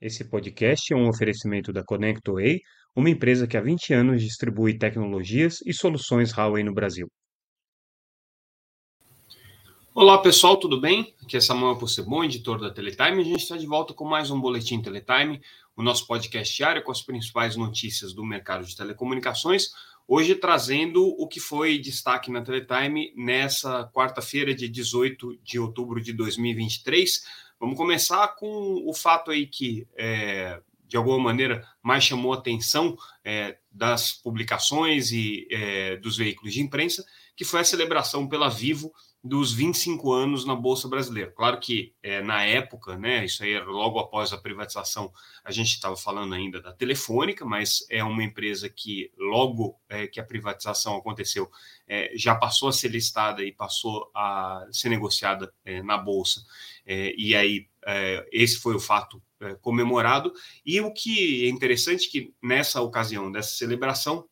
Esse podcast é um oferecimento da ConnectWay, uma empresa que há 20 anos distribui tecnologias e soluções Huawei no Brasil. Olá pessoal, tudo bem? Aqui é Samuel Possebon, editor da Teletime. A gente está de volta com mais um Boletim Teletime, o nosso podcast diário com as principais notícias do mercado de telecomunicações. Hoje trazendo o que foi destaque na Teletime nessa quarta-feira, dia 18 de outubro de 2023. Vamos começar com o fato aí que, é, de alguma maneira, mais chamou a atenção é, das publicações e é, dos veículos de imprensa, que foi a celebração pela Vivo dos 25 anos na Bolsa Brasileira. Claro que é, na época, né, isso aí era logo após a privatização, a gente estava falando ainda da Telefônica, mas é uma empresa que logo é, que a privatização aconteceu, é, já passou a ser listada e passou a ser negociada é, na Bolsa. É, e aí, é, esse foi o fato comemorado. E o que é interessante que nessa ocasião dessa celebração,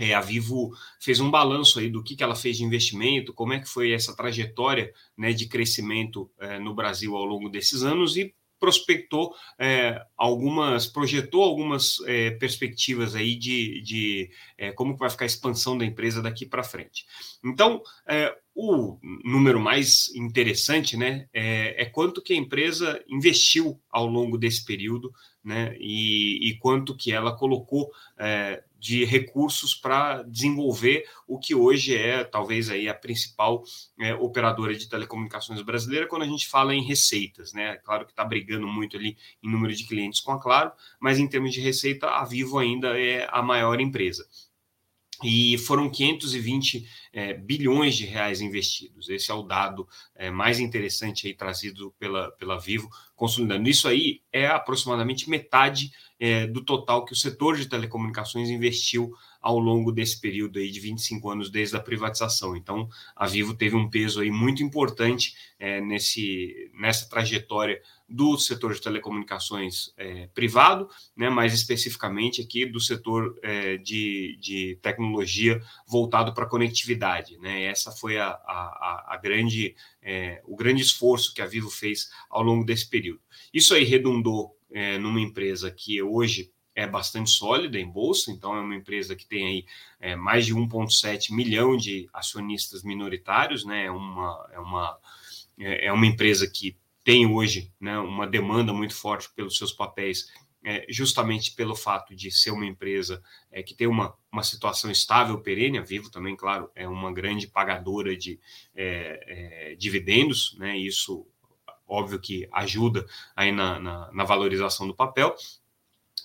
é, a Vivo fez um balanço aí do que, que ela fez de investimento, como é que foi essa trajetória né, de crescimento é, no Brasil ao longo desses anos e prospectou é, algumas, projetou algumas é, perspectivas aí de, de é, como vai ficar a expansão da empresa daqui para frente. Então, é, o número mais interessante né, é, é, quanto que a empresa investiu ao longo desse período né, e, e quanto que ela colocou é, de recursos para desenvolver o que hoje é talvez aí a principal é, operadora de telecomunicações brasileira quando a gente fala em receitas, né? Claro que está brigando muito ali em número de clientes com a Claro, mas em termos de receita a Vivo ainda é a maior empresa e foram 520 é, bilhões de reais investidos. Esse é o dado é, mais interessante aí trazido pela, pela Vivo, consolidando. Isso aí é aproximadamente metade é, do total que o setor de telecomunicações investiu ao longo desse período aí de 25 anos desde a privatização. Então, a Vivo teve um peso aí muito importante é, nesse, nessa trajetória do setor de telecomunicações é, privado, né, mais especificamente aqui do setor é, de, de tecnologia voltado para conectividade. Né? Essa foi a, a, a grande, é, o grande esforço que a Vivo fez ao longo desse período. Isso aí redundou é, numa empresa que hoje é bastante sólida em bolsa, então é uma empresa que tem aí é, mais de 1,7 milhão de acionistas minoritários, né? É uma, é uma, é, é uma empresa que tem hoje né, uma demanda muito forte pelos seus papéis, é, justamente pelo fato de ser uma empresa é, que tem uma, uma situação estável, perene. A Vivo também, claro, é uma grande pagadora de é, é dividendos, né? Isso, óbvio que ajuda aí na, na, na valorização do papel.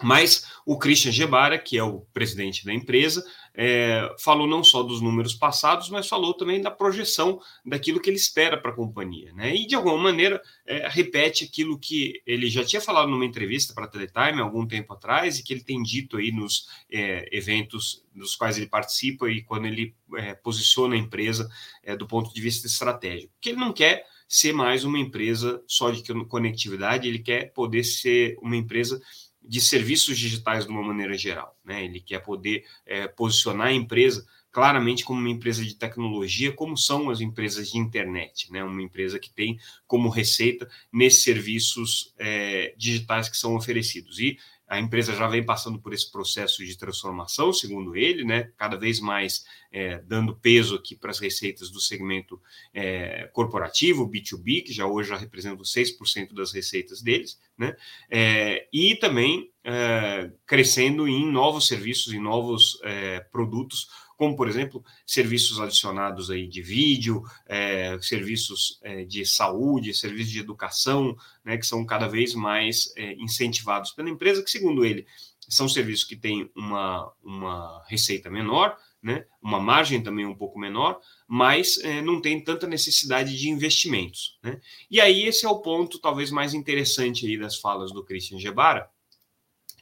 Mas o Christian Gebara, que é o presidente da empresa, é, falou não só dos números passados, mas falou também da projeção daquilo que ele espera para a companhia. Né? E, de alguma maneira, é, repete aquilo que ele já tinha falado numa entrevista para a Teletime algum tempo atrás e que ele tem dito aí nos é, eventos dos quais ele participa e quando ele é, posiciona a empresa é, do ponto de vista estratégico. Que ele não quer ser mais uma empresa só de conectividade, ele quer poder ser uma empresa de serviços digitais de uma maneira geral. Né? Ele quer poder é, posicionar a empresa claramente como uma empresa de tecnologia, como são as empresas de internet, né? Uma empresa que tem como receita nesses serviços é, digitais que são oferecidos. E a empresa já vem passando por esse processo de transformação, segundo ele, né? cada vez mais é, dando peso aqui para as receitas do segmento é, corporativo, B2B, que já hoje já representa 6% das receitas deles, né? É, e também é, crescendo em novos serviços, em novos é, produtos como por exemplo serviços adicionados aí de vídeo, é, serviços é, de saúde, serviços de educação, né, que são cada vez mais é, incentivados pela empresa, que segundo ele são serviços que têm uma, uma receita menor, né, uma margem também um pouco menor, mas é, não tem tanta necessidade de investimentos. Né? E aí esse é o ponto talvez mais interessante aí das falas do Christian Gebara,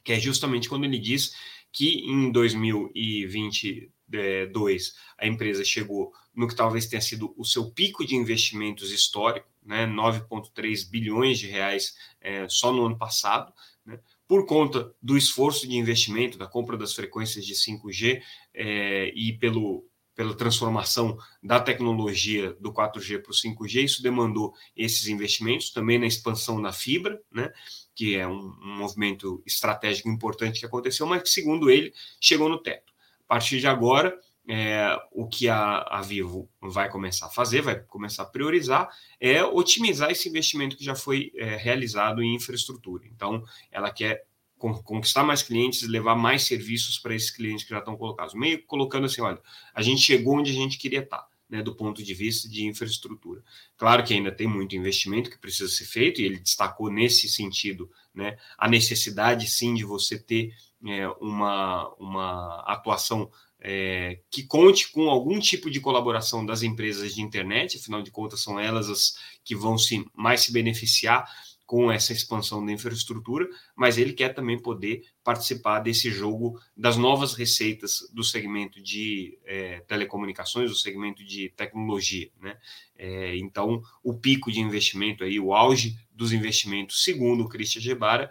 que é justamente quando ele diz que em 2020 2, a empresa chegou no que talvez tenha sido o seu pico de investimentos histórico, né, 9,3 bilhões de reais é, só no ano passado, né, por conta do esforço de investimento, da compra das frequências de 5G é, e pelo pela transformação da tecnologia do 4G para o 5G, isso demandou esses investimentos, também na expansão da fibra, né, que é um, um movimento estratégico importante que aconteceu, mas que, segundo ele, chegou no teto. Partir de agora, é, o que a, a, Vivo vai começar a fazer, vai começar a priorizar, é otimizar esse investimento que já foi é, realizado em infraestrutura. Então, ela quer conquistar mais clientes, levar mais serviços para esses clientes que já estão colocados. Meio colocando assim, olha, a gente chegou onde a gente queria estar. Né, do ponto de vista de infraestrutura. Claro que ainda tem muito investimento que precisa ser feito, e ele destacou nesse sentido né, a necessidade, sim, de você ter é, uma, uma atuação é, que conte com algum tipo de colaboração das empresas de internet, afinal de contas, são elas as que vão se, mais se beneficiar com essa expansão da infraestrutura, mas ele quer também poder participar desse jogo das novas receitas do segmento de é, telecomunicações, do segmento de tecnologia. Né? É, então, o pico de investimento aí, o auge dos investimentos, segundo o Christian Gebara,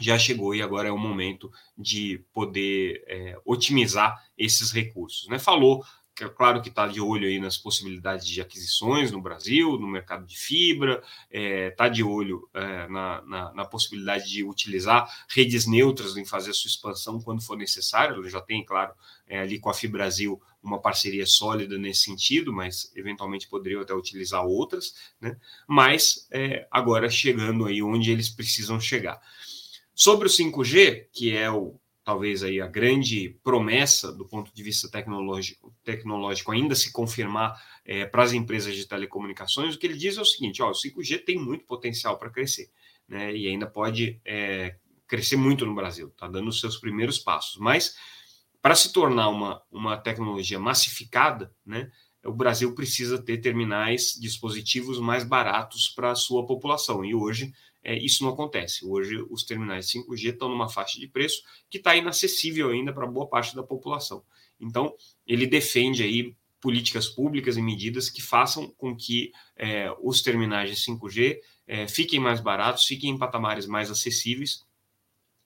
já chegou e agora é o momento de poder é, otimizar esses recursos. Né? Falou, que, claro que está de olho aí nas possibilidades de aquisições no Brasil, no mercado de fibra, está é, tá de olho é, na, na, na, possibilidade de utilizar redes neutras em fazer a sua expansão quando for necessário. Ele já tem, claro, é, ali com a Fibrasil uma parceria sólida nesse sentido, mas eventualmente poderiam até utilizar outras, né? mas é, agora chegando aí onde eles precisam chegar. Sobre o 5G, que é o talvez aí a grande promessa do ponto de vista tecnológico, tecnológico ainda se confirmar é, para as empresas de telecomunicações, o que ele diz é o seguinte: ó, o 5G tem muito potencial para crescer, né? E ainda pode é, crescer muito no Brasil, está dando os seus primeiros passos. Mas para se tornar uma, uma tecnologia massificada, né? O Brasil precisa ter terminais, dispositivos mais baratos para a sua população. E hoje é, isso não acontece. Hoje, os terminais 5G estão numa faixa de preço que está inacessível ainda para boa parte da população. Então, ele defende aí políticas públicas e medidas que façam com que é, os terminais de 5G é, fiquem mais baratos, fiquem em patamares mais acessíveis.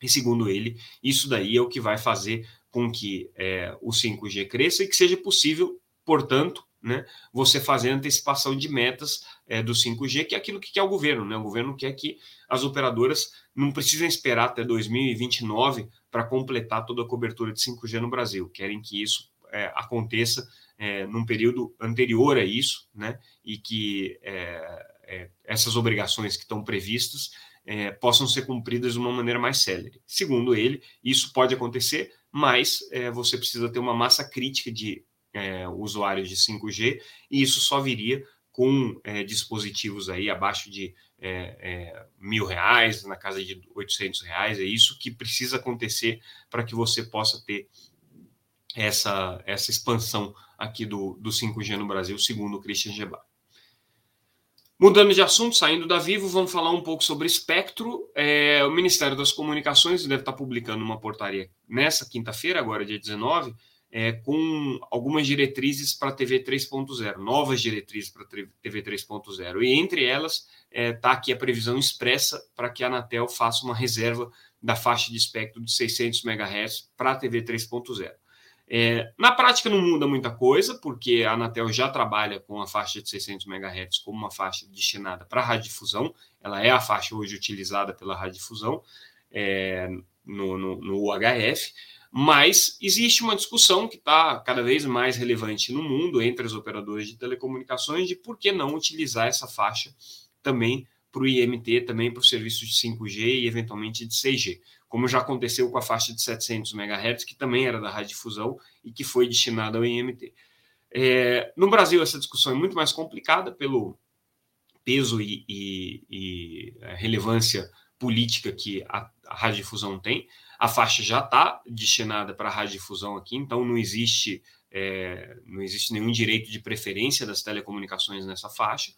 E, segundo ele, isso daí é o que vai fazer com que é, o 5G cresça e que seja possível, portanto, né, você fazer antecipação de metas é, do 5G, que é aquilo que quer o governo. Né? O governo quer que as operadoras não precisem esperar até 2029 para completar toda a cobertura de 5G no Brasil. Querem que isso é, aconteça é, num período anterior a isso, né? e que é, é, essas obrigações que estão previstas é, possam ser cumpridas de uma maneira mais célere. Segundo ele, isso pode acontecer, mas você precisa ter uma massa crítica de é, usuários de 5G, e isso só viria com é, dispositivos aí abaixo de é, é, mil reais, na casa de 800 reais. É isso que precisa acontecer para que você possa ter essa, essa expansão aqui do, do 5G no Brasil, segundo o Christian Gebach. Mudando de assunto, saindo da Vivo, vamos falar um pouco sobre espectro. É, o Ministério das Comunicações deve estar publicando uma portaria nessa quinta-feira, agora dia 19, é, com algumas diretrizes para a TV 3.0, novas diretrizes para a TV 3.0. E entre elas está é, tá aqui a previsão expressa para que a Anatel faça uma reserva da faixa de espectro de 600 MHz para a TV 3.0. É, na prática não muda muita coisa, porque a Anatel já trabalha com a faixa de 600 MHz como uma faixa destinada para radiodifusão, ela é a faixa hoje utilizada pela radiodifusão é, no, no, no UHF, mas existe uma discussão que está cada vez mais relevante no mundo entre os operadores de telecomunicações de por que não utilizar essa faixa também para o IMT, também para os serviços de 5G e eventualmente de 6G, como já aconteceu com a faixa de 700 MHz, que também era da radiodifusão e que foi destinada ao IMT. É, no Brasil, essa discussão é muito mais complicada pelo peso e, e, e relevância política que a, a radiodifusão tem. A faixa já está destinada para radiodifusão aqui, então não existe, é, não existe nenhum direito de preferência das telecomunicações nessa faixa.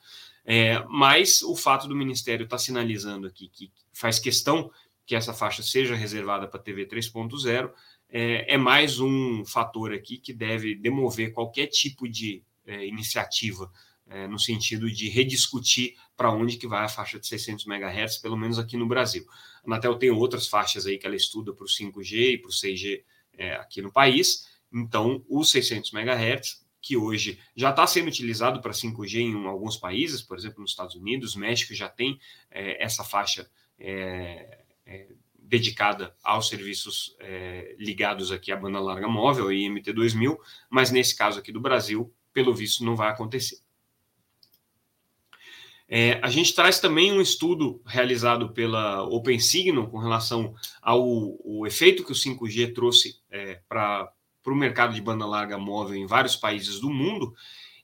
É, mas o fato do Ministério estar tá sinalizando aqui que faz questão que essa faixa seja reservada para TV 3.0 é, é, mais um fator aqui que deve demover qualquer tipo de é, iniciativa é, no sentido de rediscutir para onde que vai a faixa de 600 MHz, pelo menos aqui no Brasil. A Anatel tem outras faixas aí que ela estuda para o 5G e para o 6G é, aqui no país, Então, os 600 MHz, que hoje já está sendo utilizado para 5G em alguns países, por exemplo, nos Estados Unidos, México já tem é, essa faixa é, é, dedicada aos serviços é, ligados aqui à banda larga móvel, IMT 2000, mas nesse caso aqui do Brasil, pelo visto, não vai acontecer. É, a gente traz também um estudo realizado pela OpenSignal com relação ao efeito que o 5G trouxe é, para o mercado de banda larga móvel em vários países do mundo.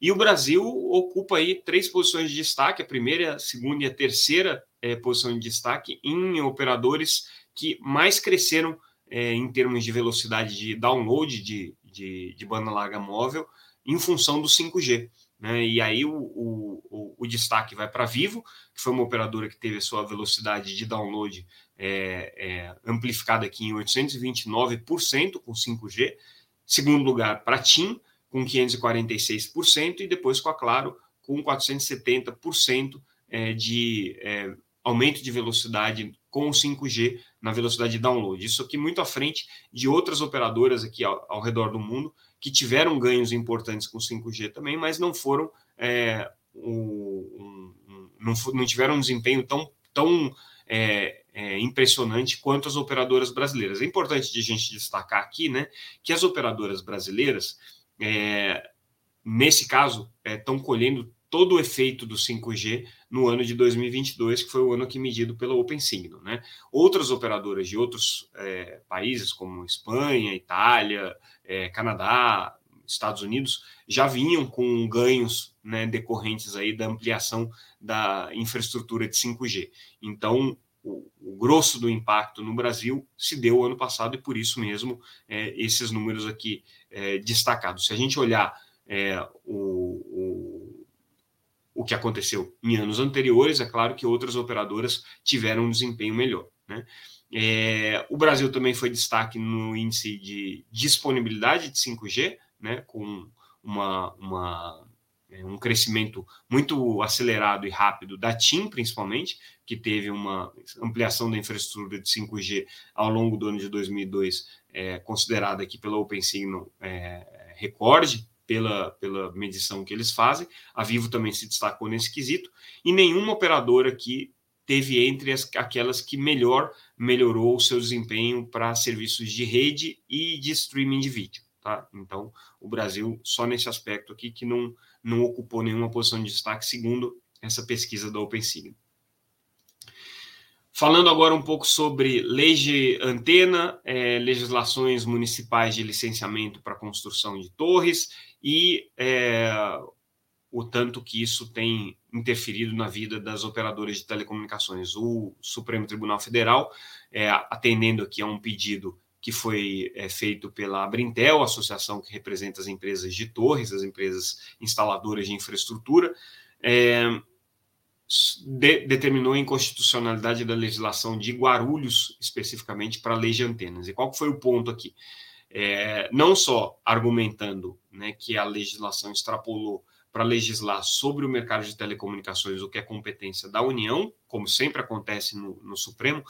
E o Brasil ocupa aí três posições de destaque: a primeira, a segunda e a terceira é, posição de destaque em operadores que mais cresceram é, em termos de velocidade de download de, de, de banda larga móvel em função do 5G. Né? E aí o, o, o destaque vai para Vivo, que foi uma operadora que teve a sua velocidade de download é, é, amplificada aqui em 829% com 5G. Segundo lugar, para TIM, com 546%, e depois com a Claro, com 470% é, de é, aumento de velocidade com o 5G na velocidade de download. Isso aqui muito à frente de outras operadoras aqui ao, ao redor do mundo que tiveram ganhos importantes com 5G também, mas não foram é, um, um, não, não, tiveram um desempenho tão, tão é, é, impressionante quanto as operadoras brasileiras. É importante de a gente destacar aqui, né, que as operadoras brasileiras, é, nesse caso, estão é, colhendo todo o efeito do 5G no ano de 2022, que foi o ano que medido pela OpenSignal. Né? Outras operadoras de outros é, países, como Espanha, Itália, é, Canadá, Estados Unidos, já vinham com ganhos né, decorrentes aí da ampliação da infraestrutura de 5G. Então, o, o, grosso do impacto no Brasil se deu ano passado e por isso mesmo é, esses números aqui é, destacados. Se a gente olhar é, o, o, o, que aconteceu em anos anteriores, é claro que outras operadoras tiveram um desempenho melhor. Né? É, o Brasil também foi destaque no índice de disponibilidade de 5G, né, com uma, uma, é, um crescimento muito acelerado e rápido da TIM, principalmente, que teve uma ampliação da infraestrutura de 5G ao longo do ano de 2002, é, considerada aqui pela OpenSignal é, recorde, pela, pela medição que eles fazem. A Vivo também se destacou nesse quesito, e nenhuma operadora aqui teve entre as, aquelas que melhor melhorou o seu desempenho para serviços de rede e de streaming de vídeo. Tá? Então, o Brasil, só nesse aspecto aqui, que não, não ocupou nenhuma posição de destaque, segundo essa pesquisa da OpenSignal. Falando agora um pouco sobre lei de antena, é, legislações municipais de licenciamento para construção de torres e é, o tanto que isso tem interferido na vida das operadoras de telecomunicações. O Supremo Tribunal Federal, é, atendendo aqui a um pedido que foi é, feito pela Abrintel, associação que representa as empresas de torres, as empresas instaladoras de infraestrutura, é, de, determinou a inconstitucionalidade da legislação de Guarulhos, especificamente para a lei de antenas. E qual foi o ponto aqui? É, não só argumentando né, que a legislação extrapolou para legislar sobre o mercado de telecomunicações, o que é competência da União, como sempre acontece no, no Supremo.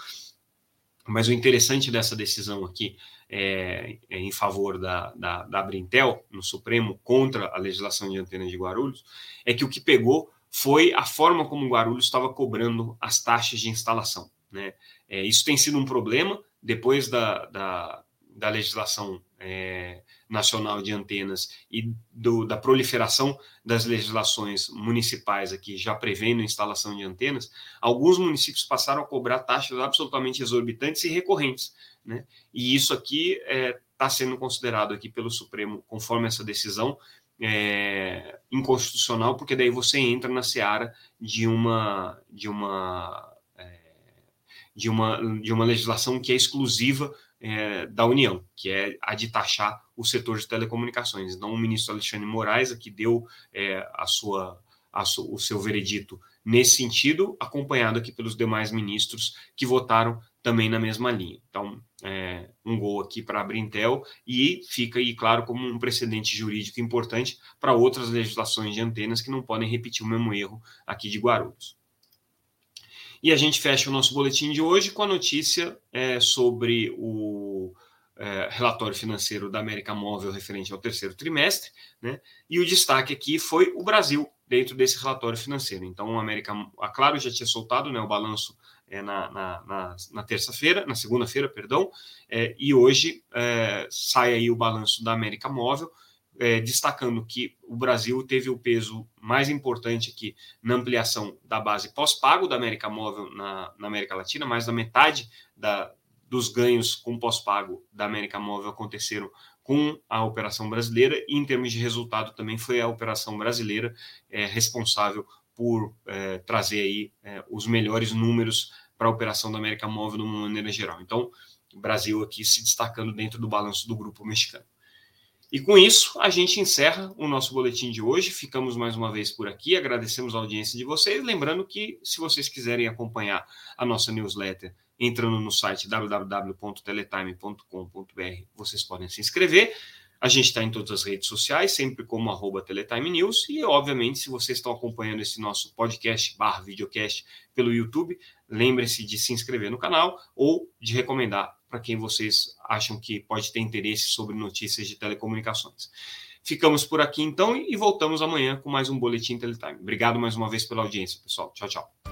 Mas o interessante dessa decisão aqui é, é em favor da, da, da Brintel, no Supremo, contra a legislação de antenas de Guarulhos, é que o que pegou foi a forma como o Guarulhos estava cobrando as taxas de instalação. Né? É, isso tem sido um problema depois da, da, da legislação é, nacional de antenas e do, da proliferação das legislações municipais aqui já prevendo a instalação de antenas, alguns municípios passaram a cobrar taxas absolutamente exorbitantes e recorrentes. Né? E isso aqui está é, tá sendo considerado aqui pelo Supremo, conforme essa decisão, é, inconstitucional, porque daí você entra na seara de uma de uma é, de uma de uma legislação que é exclusiva é, da União, que é a de taxar o setor de telecomunicações. Então, o ministro Alexandre Moraes que deu é, a sua, o seu veredito nesse sentido, acompanhado aqui pelos demais ministros que votaram também na mesma linha. Então, é, um gol aqui para a Brintel e fica aí, claro, como um precedente jurídico importante para outras legislações de antenas que não podem repetir o mesmo erro aqui de Guarulhos. E a gente fecha o nosso boletim de hoje com a notícia é, sobre o é, relatório financeiro da América Móvel referente ao terceiro trimestre, né? E o destaque aqui foi o Brasil dentro desse relatório financeiro. Então, a América, a Claro já tinha soltado né, o balanço é, na, na, na, na terça-feira, na segunda-feira, perdão, é, e hoje é, sai aí o balanço da América Móvel, é, destacando que o Brasil teve o peso mais importante aqui na ampliação da base pós-pago da América Móvel na, na América Latina, mais da metade da, dos ganhos com pós-pago da América Móvel aconteceram com a operação brasileira, e em termos de resultado também foi a operação brasileira é, responsável por é, trazer aí é, os melhores números para a operação da América Móvel de uma maneira geral. Então, Brasil aqui se destacando dentro do balanço do grupo mexicano. E com isso, a gente encerra o nosso boletim de hoje. Ficamos mais uma vez por aqui. Agradecemos a audiência de vocês. Lembrando que, se vocês quiserem acompanhar a nossa newsletter entrando no site www.teletime.com.br, vocês podem se inscrever. A gente está em todas as redes sociais, sempre como arroba Teletime News. E, obviamente, se vocês estão acompanhando esse nosso podcast barra videocast pelo YouTube, lembrem-se de se inscrever no canal ou de recomendar para quem vocês acham que pode ter interesse sobre notícias de telecomunicações. Ficamos por aqui então e voltamos amanhã com mais um Boletim Teletime. Obrigado mais uma vez pela audiência, pessoal. Tchau, tchau.